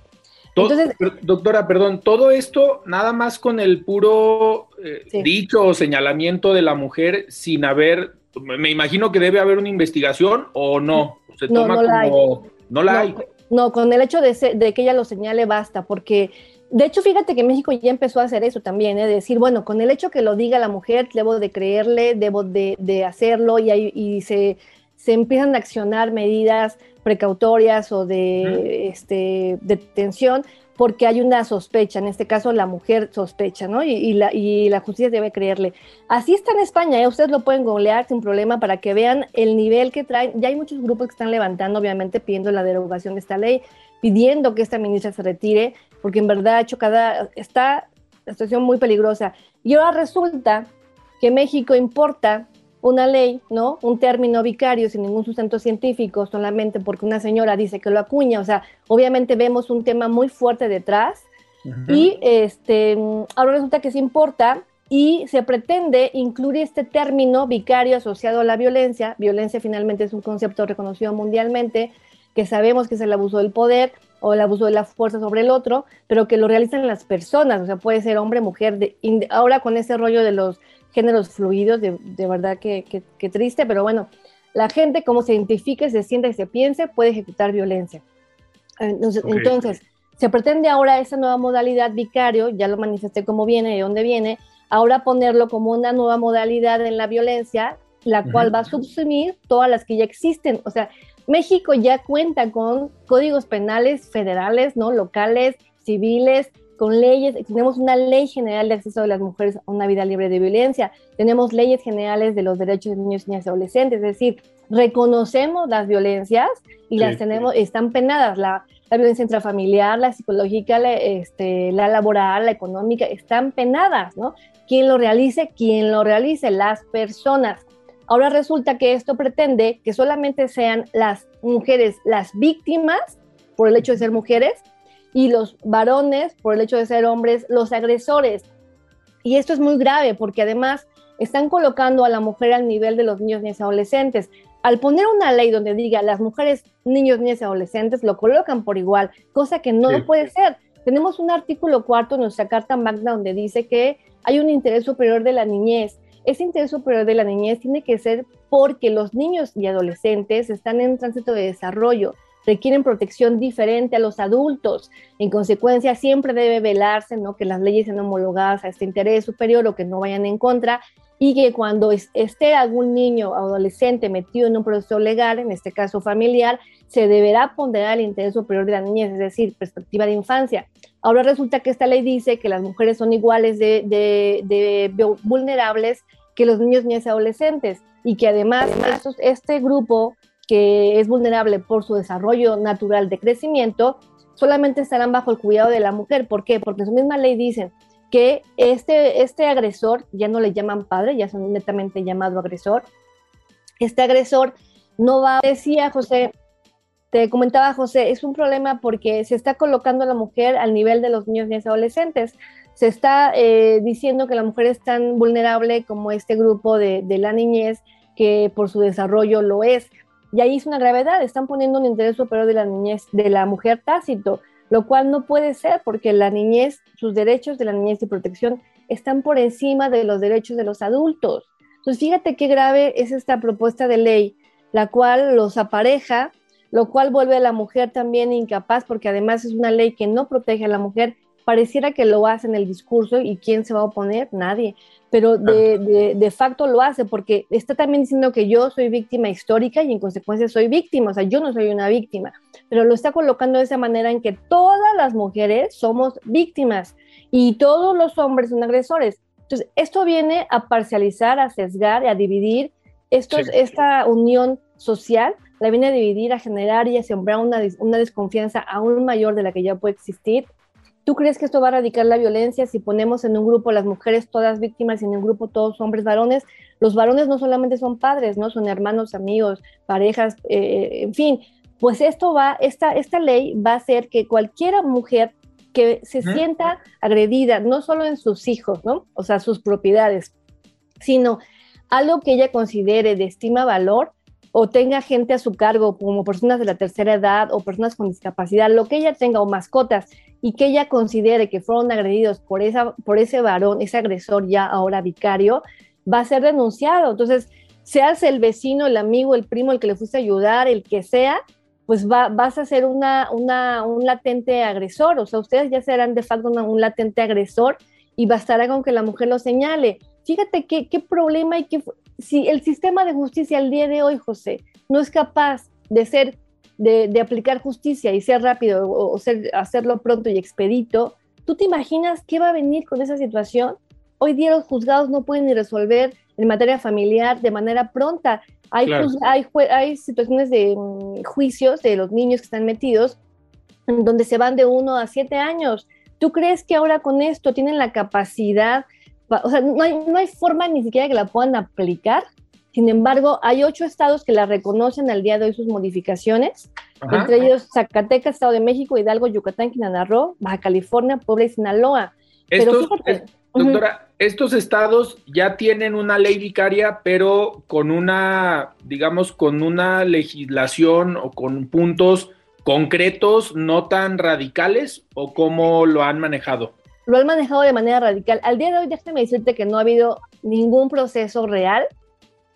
Entonces, doctora, perdón, todo esto nada más con el puro eh, dicho o señalamiento de la mujer sin haber me imagino que debe haber una investigación o no. Se no, toma no la como. Hay. No la hay. No, con el hecho de, de, que ella lo señale basta, porque de hecho, fíjate que México ya empezó a hacer eso también, ¿eh? de decir, bueno, con el hecho que lo diga la mujer, debo de creerle, debo de, de hacerlo y, y se, se, empiezan a accionar medidas precautorias o de este, detención porque hay una sospecha, en este caso la mujer sospecha, ¿no? Y, la, y la, justicia debe creerle. Así está en España, ¿eh? ustedes lo pueden googlear sin problema para que vean el nivel que traen. Ya hay muchos grupos que están levantando, obviamente, pidiendo la derogación de esta ley, pidiendo que esta ministra se retire, porque en verdad ha hecho cada, está la situación muy peligrosa. Y ahora resulta que México importa una ley, ¿no? Un término vicario sin ningún sustento científico, solamente porque una señora dice que lo acuña. O sea, obviamente vemos un tema muy fuerte detrás. Y este, ahora resulta que se importa y se pretende incluir este término vicario asociado a la violencia. Violencia finalmente es un concepto reconocido mundialmente, que sabemos que es el abuso del poder o el abuso de la fuerza sobre el otro, pero que lo realizan las personas, o sea, puede ser hombre, mujer. De, ahora con ese rollo de los géneros fluidos, de, verdad que, triste, pero bueno, la gente como se identifique, se sienta y se piense, puede ejecutar violencia. Entonces, entonces, se pretende ahora esa nueva modalidad vicario, ya lo manifesté cómo viene, de dónde viene, ahora ponerlo como una nueva modalidad en la violencia, la cual va a subsumir todas las que ya existen. O sea, México ya cuenta con códigos penales federales, ¿no? Locales, civiles, con leyes, tenemos una ley general de acceso de las mujeres a una vida libre de violencia, tenemos leyes generales de los derechos de niños, niñas y adolescentes, es decir, reconocemos las violencias y las tenemos, están penadas, la, la, violencia intrafamiliar, la psicológica, la, este, la laboral, la económica, están penadas, ¿no? Quien lo realice, quien lo realice, las personas. Ahora resulta que esto pretende que solamente sean las mujeres las víctimas por el hecho de ser mujeres y los varones, por el hecho de ser hombres, los agresores. Y esto es muy grave porque además están colocando a la mujer al nivel de los niños, niñas y adolescentes. Al poner una ley donde diga las mujeres, niños, niñas y adolescentes, lo colocan por igual, cosa que no puede ser. Tenemos un artículo cuarto en nuestra Carta Magna donde dice que hay un interés superior de la niñez. Ese interés superior de la niñez tiene que ser porque los niños y adolescentes están en tránsito de desarrollo requieren protección diferente a los adultos. En consecuencia, siempre debe velarse ¿no? que las leyes sean homologadas a este interés superior o que no vayan en contra y que cuando esté algún niño o adolescente metido en un proceso legal, en este caso familiar, se deberá ponderar el interés superior de la niñez, es decir, perspectiva de infancia. Ahora resulta que esta ley dice que las mujeres son iguales de, vulnerables que los niños, niñas y adolescentes y que además este grupo que es vulnerable por su desarrollo natural de crecimiento, solamente estarán bajo el cuidado de la mujer. ¿Por qué? Porque su misma ley dicen que este, este agresor, ya no le llaman padre, ya son netamente llamado agresor, este agresor no va, decía José, te comentaba José, es un problema porque se está colocando a la mujer al nivel de los niños y adolescentes. Se está eh, diciendo que la mujer es tan vulnerable como este grupo de, de la niñez que por su desarrollo lo es. Y ahí es una gravedad, están poniendo un interés superior de la niñez, de la mujer tácito, lo cual no puede ser porque la niñez, sus derechos de la niñez y protección están por encima de los derechos de los adultos. Entonces, fíjate qué grave es esta propuesta de ley, la cual los apareja, lo cual vuelve a la mujer también incapaz, porque además es una ley que no protege a la mujer. Pareciera que lo hace en el discurso y quién se va a oponer, nadie, pero de, de, facto lo hace porque está también diciendo que yo soy víctima histórica y en consecuencia soy víctima, o sea, yo no soy una víctima, pero lo está colocando de esa manera en que todas las mujeres somos víctimas y todos los hombres son agresores. Entonces, esto viene a parcializar, a sesgar, a dividir esto, esta unión social, la viene a dividir, a generar y a sembrar una, una desconfianza aún mayor de la que ya puede existir. ¿Tú crees que esto va a erradicar la violencia si ponemos en un grupo las mujeres todas víctimas y en un grupo todos hombres varones? Los varones no solamente son padres, ¿no? Son hermanos, amigos, parejas, eh, en fin. Pues esto va, esta, esta ley va a hacer que cualquier mujer que se sienta agredida, no solo en sus hijos, ¿no? O sea, sus propiedades, sino algo que ella considere de estima valor o tenga gente a su cargo, como personas de la tercera edad o personas con discapacidad, lo que ella tenga, o mascotas, y que ella considere que fueron agredidos por, esa, por ese varón, ese agresor ya ahora vicario, va a ser denunciado. Entonces, seas el vecino, el amigo, el primo, el que le fuiste a ayudar, el que sea, pues vas a ser una, un latente agresor, o sea, ustedes ya serán de facto un latente agresor y bastará con que la mujer lo señale. Fíjate qué, qué problema y que si el sistema de justicia al día de hoy, José, no es capaz de ser, de, de aplicar justicia y ser rápido o, ser, hacerlo pronto y expedito, ¿tú te imaginas qué va a venir con esa situación? Hoy día los juzgados no pueden ni resolver en materia familiar de manera pronta. Hay, hay, situaciones de mm, juicios de los niños que están metidos en donde se van de uno a siete años. ¿Tú crees que ahora con esto tienen la capacidad? O sea, no hay, no hay forma ni siquiera que la puedan aplicar. Sin embargo, hay ocho estados que la reconocen al día de hoy sus modificaciones, entre ellos Zacatecas, Estado de México, Hidalgo, Yucatán, Quintana Roo, Baja California, Puebla y Sinaloa. Pero fíjate, Doctora, estos estados ya tienen una ley vicaria, pero con una, digamos, con una legislación o con puntos concretos, no tan radicales, o cómo lo han manejado? Lo han manejado de manera radical. Al día de hoy, déjame decirte que no ha habido ningún proceso real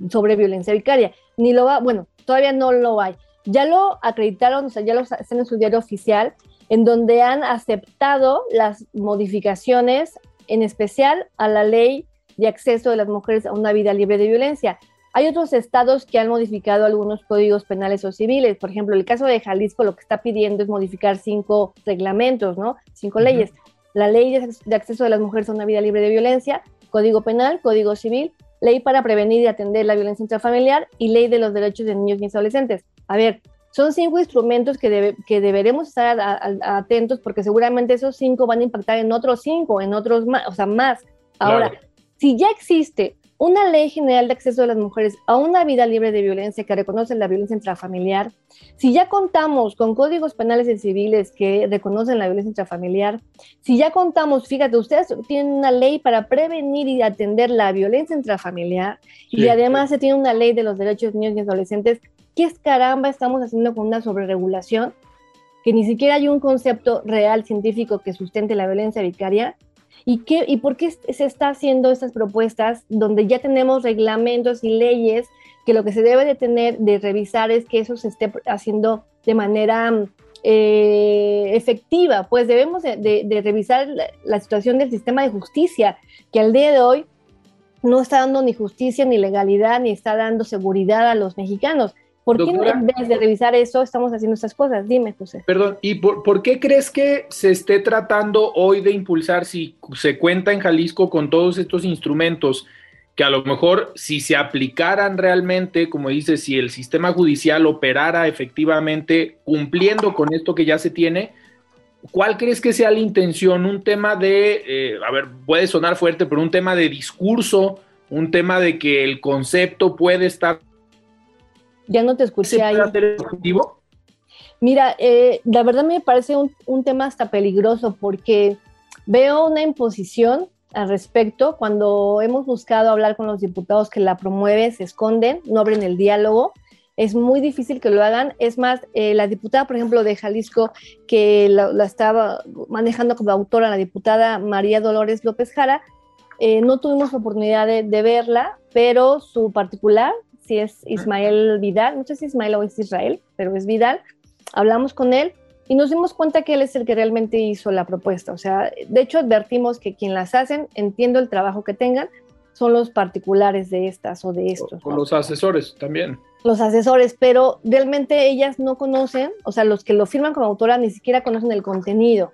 sobre violencia vicaria. Ni lo va, bueno, todavía no lo hay. Ya lo acreditaron, o sea, ya lo están en su diario oficial, en donde han aceptado las modificaciones en especial a la ley de acceso de las mujeres a una vida libre de violencia. Hay otros estados que han modificado algunos códigos penales o civiles. Por ejemplo, el caso de Jalisco lo que está pidiendo es modificar cinco reglamentos, ¿no? Cinco leyes. La ley de acceso de las mujeres a una vida libre de violencia, código penal, código civil, ley para prevenir y atender la violencia intrafamiliar y ley de los derechos de niños y adolescentes. A ver, son cinco instrumentos que, que deberemos estar atentos porque seguramente esos cinco van a impactar en otros cinco, en otros más, o sea, más. Ahora, si ya existe una ley general de acceso de las mujeres a una vida libre de violencia que reconoce la violencia intrafamiliar, si ya contamos con códigos penales y civiles que reconocen la violencia intrafamiliar, si ya contamos, fíjate, ustedes tienen una ley para prevenir y atender la violencia intrafamiliar y además se tiene una ley de los derechos de niños y adolescentes, ¿qué es caramba estamos haciendo con una sobreregulación? Que ni siquiera hay un concepto real científico que sustente la violencia vicaria. ¿Y, qué, ¿Y por qué se está haciendo estas propuestas donde ya tenemos reglamentos y leyes que lo que se debe de tener, de revisar es que eso se esté haciendo de manera eh, efectiva? Pues debemos de, revisar la, situación del sistema de justicia, que al día de hoy no está dando ni justicia, ni legalidad, ni está dando seguridad a los mexicanos. ¿Por qué en vez de revisar eso estamos haciendo estas cosas? Dime, José. Perdón, ¿y por, qué crees que se esté tratando hoy de impulsar, si se cuenta en Jalisco con todos estos instrumentos, que a lo mejor si se aplicaran realmente, como dices, si el sistema judicial operara efectivamente cumpliendo con esto que ya se tiene, ¿cuál crees que sea la intención? Un tema de, eh, a ver, puede sonar fuerte, pero un tema de discurso, un tema de que el concepto puede estar ya no te escuché ahí. Mira, eh, la verdad me parece un, tema hasta peligroso porque veo una imposición al respecto. Cuando hemos buscado hablar con los diputados que la promueven, se esconden, no abren el diálogo. Es muy difícil que lo hagan. Es más, eh, la diputada, por ejemplo, de Jalisco, que la, estaba manejando como autora, la diputada María Dolores López Jara, eh, no tuvimos oportunidad de, verla, pero su particular, si es Ismael Vidal, no sé si Ismael o es Israel, pero es Vidal, hablamos con él y nos dimos cuenta que él es el que realmente hizo la propuesta. O sea, de hecho advertimos que quien las hacen, entiendo el trabajo que tengan, son los particulares de estas o de estos. Con los asesores también. Los asesores, pero realmente ellas no conocen, o sea, los que lo firman como autora ni siquiera conocen el contenido.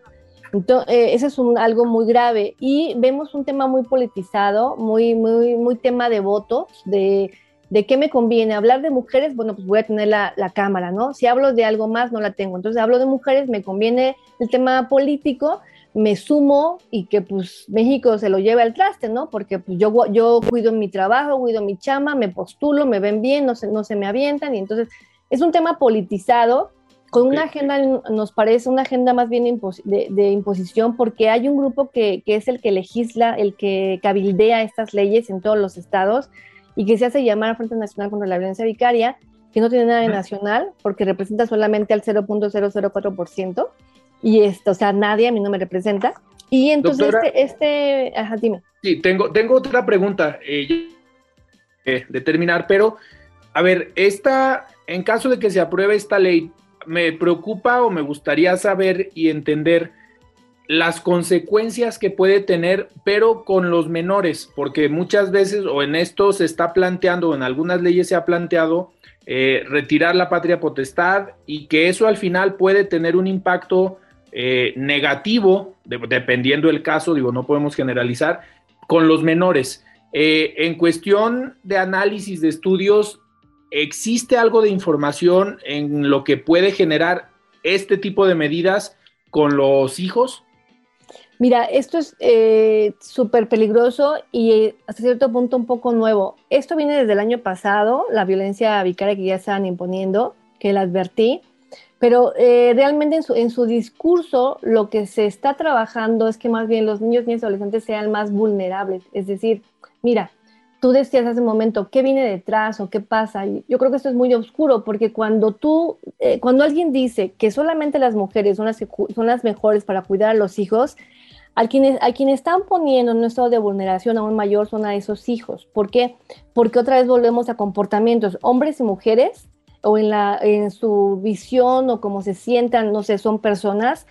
Entonces, eh, eso es un, algo muy grave. Y vemos un tema muy politizado, muy, muy, muy tema de votos, de, de qué me conviene. Hablar de mujeres, bueno, pues voy a tener la, la, cámara, ¿no? Si hablo de algo más, no la tengo. Entonces, hablo de mujeres, me conviene el tema político, me sumo y que pues México se lo lleve al traste, ¿no? Porque pues yo, yo cuido mi trabajo, cuido mi chama, me postulo, me ven bien, no se, no se me avientan. Y entonces, es un tema politizado con una agenda, nos parece una agenda más bien de, imposición, porque hay un grupo que, es el que legisla, el que cabildea estas leyes en todos los estados y que se hace llamar Frente Nacional contra la Violencia Vicaria, que no tiene nada de nacional, porque representa solamente al 0.004%, y esto, o sea, nadie a mí no me representa. Y entonces este, este, ajá, dime. Sí, tengo, tengo otra pregunta eh, eh, de terminar, pero, a ver, esta, en caso de que se apruebe esta ley, me preocupa o me gustaría saber y entender las consecuencias que puede tener, pero con los menores, porque muchas veces o en esto se está planteando, o en algunas leyes se ha planteado eh, retirar la patria potestad y que eso al final puede tener un impacto eh, negativo, dependiendo del caso, digo, no podemos generalizar, con los menores. Eh, en cuestión de análisis de estudios, ¿existe algo de información en lo que puede generar este tipo de medidas con los hijos? Mira, esto es eh, súper peligroso y eh, hasta cierto punto un poco nuevo. Esto viene desde el año pasado, la violencia vicaria que ya estaban imponiendo, que la advertí, pero eh, realmente en su, en su, discurso lo que se está trabajando es que más bien los niños y adolescentes sean más vulnerables. Es decir, mira, tú decías hace un momento, ¿qué viene detrás o qué pasa? Y yo creo que esto es muy oscuro porque cuando tú, eh, cuando alguien dice que solamente las mujeres son las, son las mejores para cuidar a los hijos, a quienes, a quienes están poniendo en un estado de vulneración aún mayor son a esos hijos. ¿Por qué? Porque otra vez volvemos a comportamientos, hombres y mujeres, o en, la, en su visión o como se sientan, no sé, son personas,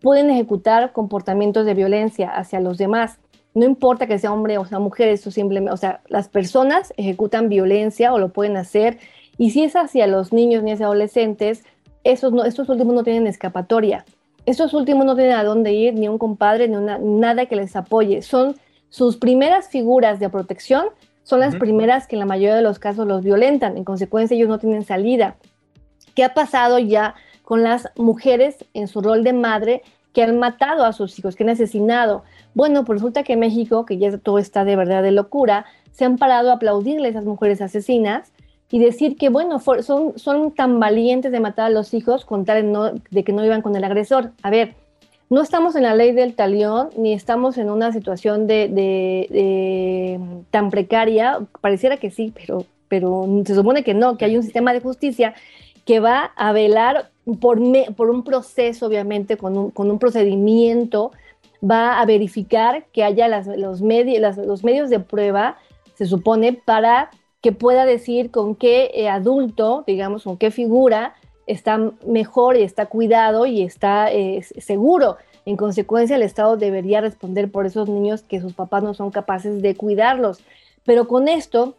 pueden ejecutar comportamientos de violencia hacia los demás no importa que sea hombre o sea mujer, eso simplemente, o sea, las personas ejecutan violencia o lo pueden hacer, y si es hacia los niños ni hacia adolescentes, esos no, estos últimos no tienen escapatoria. Estos últimos no tienen a dónde ir, ni un compadre, ni una, nada que les apoye. Son sus primeras figuras de protección, son las primeras que en la mayoría de los casos los violentan. En consecuencia, ellos no tienen salida. ¿Qué ha pasado ya con las mujeres en su rol de madre que han matado a sus hijos, que han asesinado? Bueno, pues resulta que México, que ya todo está de verdad de locura, se han parado a aplaudirle a esas mujeres asesinas y decir que, bueno, son, son tan valientes de matar a los hijos con tal de, que no iban con el agresor. A ver, no estamos en la ley del talión, ni estamos en una situación de, tan precaria, pareciera que sí, pero, pero se supone que no, que hay un sistema de justicia que va a velar por, por un proceso, obviamente, con un, con un procedimiento va a verificar que haya los, los medios de prueba, se supone, para que pueda decir con qué eh, adulto, digamos, con qué figura está mejor y está cuidado y está eh, seguro. En consecuencia, el Estado debería responder por esos niños que sus papás no son capaces de cuidarlos. Pero con esto,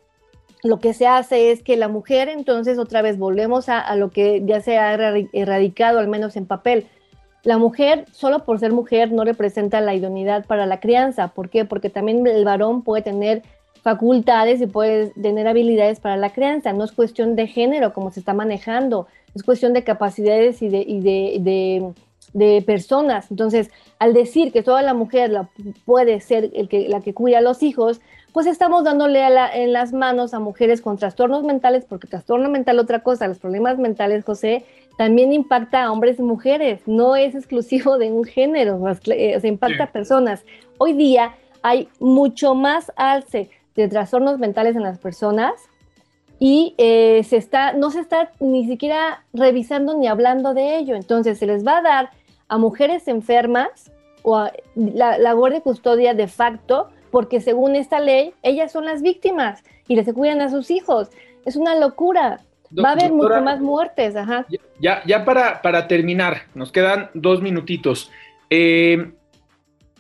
lo que se hace es que la mujer, entonces, otra vez volvemos a lo que ya se ha erradicado, al menos en papel, la mujer, solo por ser mujer, no representa la idoneidad para la crianza. ¿Por qué? Porque también el varón puede tener facultades y puede tener habilidades para la crianza. No es cuestión de género como se está manejando, es cuestión de capacidades y de, de, personas. Entonces, al decir que toda la mujer la, puede ser el que, la que cuida a los hijos, pues estamos dándole en las manos a mujeres con trastornos mentales, porque trastorno mental otra cosa, los problemas mentales, José, también impacta a hombres y mujeres, no es exclusivo de un género, eh, se impacta a personas. Hoy día hay mucho más alce de trastornos mentales en las personas y eh, se está, no se está ni siquiera revisando ni hablando de ello. Entonces se les va a dar a mujeres enfermas o a la, la guardia custodia de facto porque según esta ley, ellas son las víctimas y les cuidan a sus hijos. Es una locura. Va a haber mucho más muertes. Ajá. Ya, ya para, para terminar, nos quedan dos minutitos. Eh,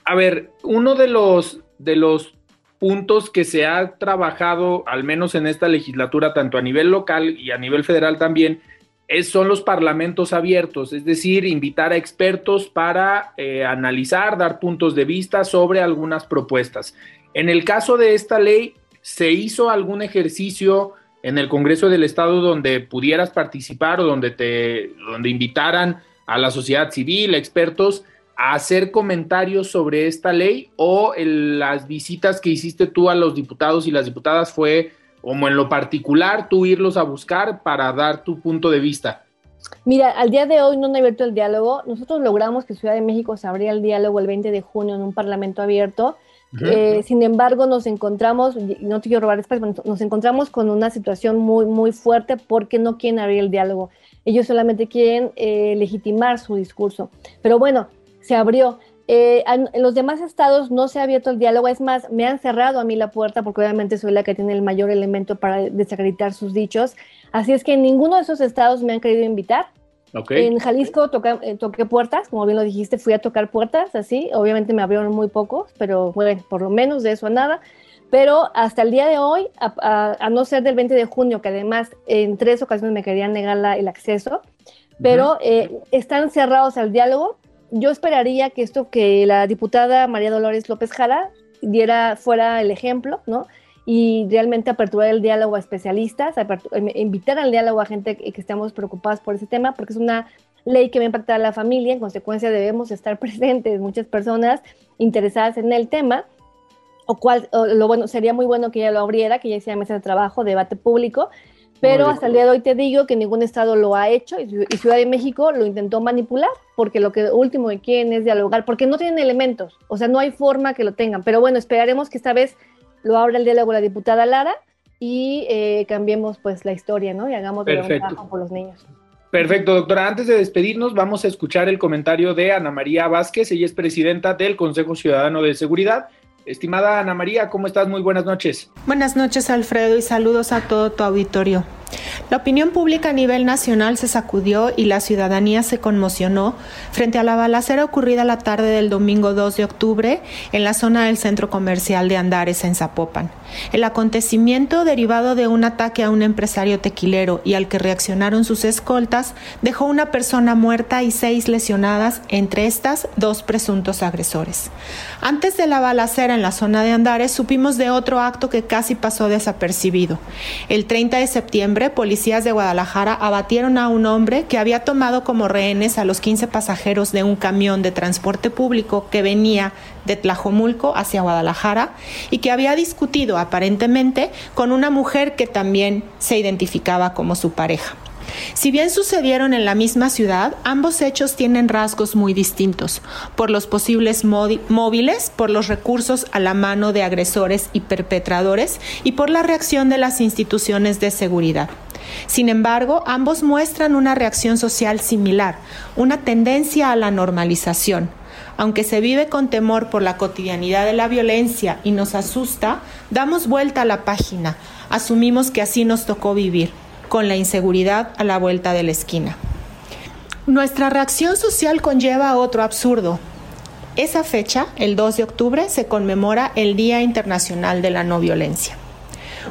a ver, uno de los, de los puntos que se ha trabajado, al menos en esta legislatura, tanto a nivel local y a nivel federal también, es, son los parlamentos abiertos, es decir, invitar a expertos para eh, analizar, dar puntos de vista sobre algunas propuestas. En el caso de esta ley, ¿se hizo algún ejercicio en el Congreso del Estado donde pudieras participar o donde te donde invitaran a la sociedad civil, expertos, a hacer comentarios sobre esta ley o las visitas que hiciste tú a los diputados y las diputadas fue como en lo particular tú irlos a buscar para dar tu punto de vista? Mira, al día de hoy no han abierto el diálogo. Nosotros logramos que Ciudad de México se abría el diálogo el 20 de junio en un parlamento abierto. Eh, sin embargo, nos encontramos, no te quiero robar espacio, nos encontramos con una situación muy, muy fuerte porque no quieren abrir el diálogo. Ellos solamente quieren eh, legitimar su discurso. Pero bueno, se abrió. Eh, en los demás estados no se ha abierto el diálogo, es más, me han cerrado a mí la puerta porque obviamente soy la que tiene el mayor elemento para desacreditar sus dichos. Así es que en ninguno de esos estados me han querido invitar. En Jalisco eh, toqué puertas, como bien lo dijiste, fui a tocar puertas, así. Obviamente me abrieron muy pocos, pero bueno, por lo menos de eso a nada. Pero hasta el día de hoy, a, no ser del 20 de junio, que además en tres ocasiones me querían negar el acceso, pero eh, están cerrados al diálogo yo esperaría que esto que la diputada María Dolores López Jara diera fuera el ejemplo, ¿no? Y realmente aperturar el diálogo a especialistas, em, invitar al diálogo a gente que, estemos preocupados por ese tema, porque es una ley que va a impactar a la familia, en consecuencia debemos estar presentes muchas personas interesadas en el tema, o cual, lo bueno, sería muy bueno que ella lo abriera, que ya hiciera mesa de trabajo, debate público, pero hasta el día de hoy te digo que ningún estado lo ha hecho y Ciudad de México lo intentó manipular porque lo que último que quieren es dialogar, porque no tienen elementos, o sea, no hay forma que lo tengan. Pero bueno, esperaremos que esta vez lo abra el diálogo la diputada Lara y eh, cambiemos pues la historia, ¿no? Y hagamos de trabajo por los niños. Perfecto, doctora. Antes de despedirnos, vamos a escuchar el comentario de Ana María Vázquez. Ella es presidenta del Consejo Ciudadano de Seguridad Estimada Ana María, ¿cómo estás? Muy buenas noches. Buenas noches, Alfredo, y saludos a todo tu auditorio. La opinión pública a nivel nacional se sacudió y la ciudadanía se conmocionó frente a la balacera ocurrida la tarde del domingo 2 de octubre en la zona del centro comercial de Andares en Zapopan. El acontecimiento, derivado de un ataque a un empresario tequilero y al que reaccionaron sus escoltas, dejó una persona muerta y seis lesionadas, entre estas dos presuntos agresores. Antes de la balacera en la zona de Andares, supimos de otro acto que casi pasó desapercibido. El 30 de septiembre, policías de Guadalajara abatieron a un hombre que había tomado como rehenes a los 15 pasajeros de un camión de transporte público que venía de Tlajomulco hacia Guadalajara y que había discutido aparentemente con una mujer que también se identificaba como su pareja. Si bien sucedieron en la misma ciudad, ambos hechos tienen rasgos muy distintos, por los posibles móviles, por los recursos a la mano de agresores y perpetradores y por la reacción de las instituciones de seguridad. Sin embargo, ambos muestran una reacción social similar, una tendencia a la normalización. Aunque se vive con temor por la cotidianidad de la violencia y nos asusta, damos vuelta a la página, asumimos que así nos tocó vivir con la inseguridad a la vuelta de la esquina. Nuestra reacción social conlleva otro absurdo. Esa fecha, el 2 de octubre, se conmemora el Día Internacional de la No Violencia.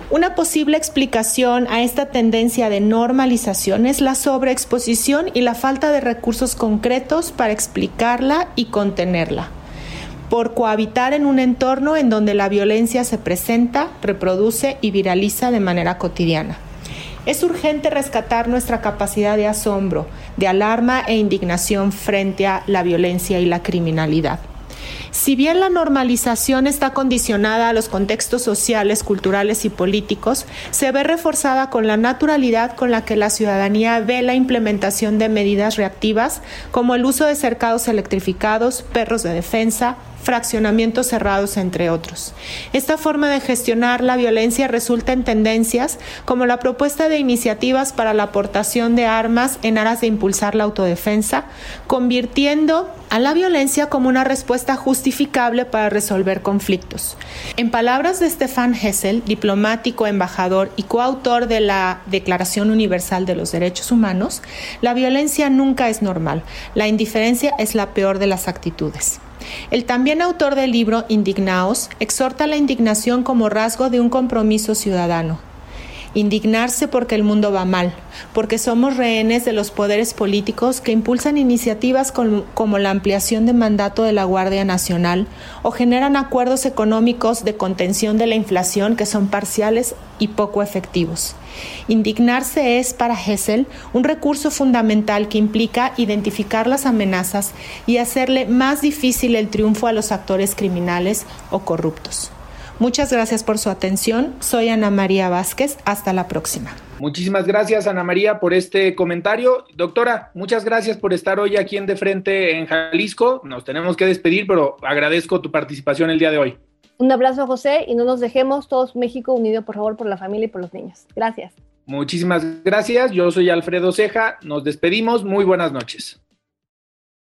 Una posible explicación a esta tendencia de normalización es la sobreexposición y la falta de recursos concretos para explicarla y contenerla, por cohabitar en un entorno en donde la violencia se presenta, reproduce y viraliza de manera cotidiana. Es urgente rescatar nuestra capacidad de asombro, de alarma e indignación frente a la violencia y la criminalidad. Si bien la normalización está condicionada a los contextos sociales, culturales y políticos, se ve reforzada con la naturalidad con la que la ciudadanía ve la implementación de medidas reactivas como el uso de cercados electrificados, perros de defensa, fraccionamientos cerrados, entre otros. Esta forma de gestionar la violencia resulta en tendencias como la propuesta de iniciativas para la aportación de armas en aras de impulsar la autodefensa, convirtiendo a la violencia como una respuesta justificable para resolver conflictos. En palabras de Stefan Hessel, diplomático, embajador y coautor de la Declaración Universal de los Derechos Humanos, la violencia nunca es normal, la indiferencia es la peor de las actitudes. El también autor del libro Indignaos exhorta la indignación como rasgo de un compromiso ciudadano. Indignarse porque el mundo va mal, porque somos rehenes de los poderes políticos que impulsan iniciativas como la ampliación de mandato de la Guardia Nacional o generan acuerdos económicos de contención de la inflación que son parciales y poco efectivos. Indignarse es para Hessel un recurso fundamental que implica identificar las amenazas y hacerle más difícil el triunfo a los actores criminales o corruptos. Muchas gracias por su atención. Soy Ana María Vázquez. Hasta la próxima. Muchísimas gracias, Ana María, por este comentario. Doctora, muchas gracias por estar hoy aquí en De Frente en Jalisco. Nos tenemos que despedir, pero agradezco tu participación el día de hoy. Un abrazo, José, y no nos dejemos todos México unido, por favor, por la familia y por los niños. Gracias. Muchísimas gracias. Yo soy Alfredo Ceja. Nos despedimos. Muy buenas noches.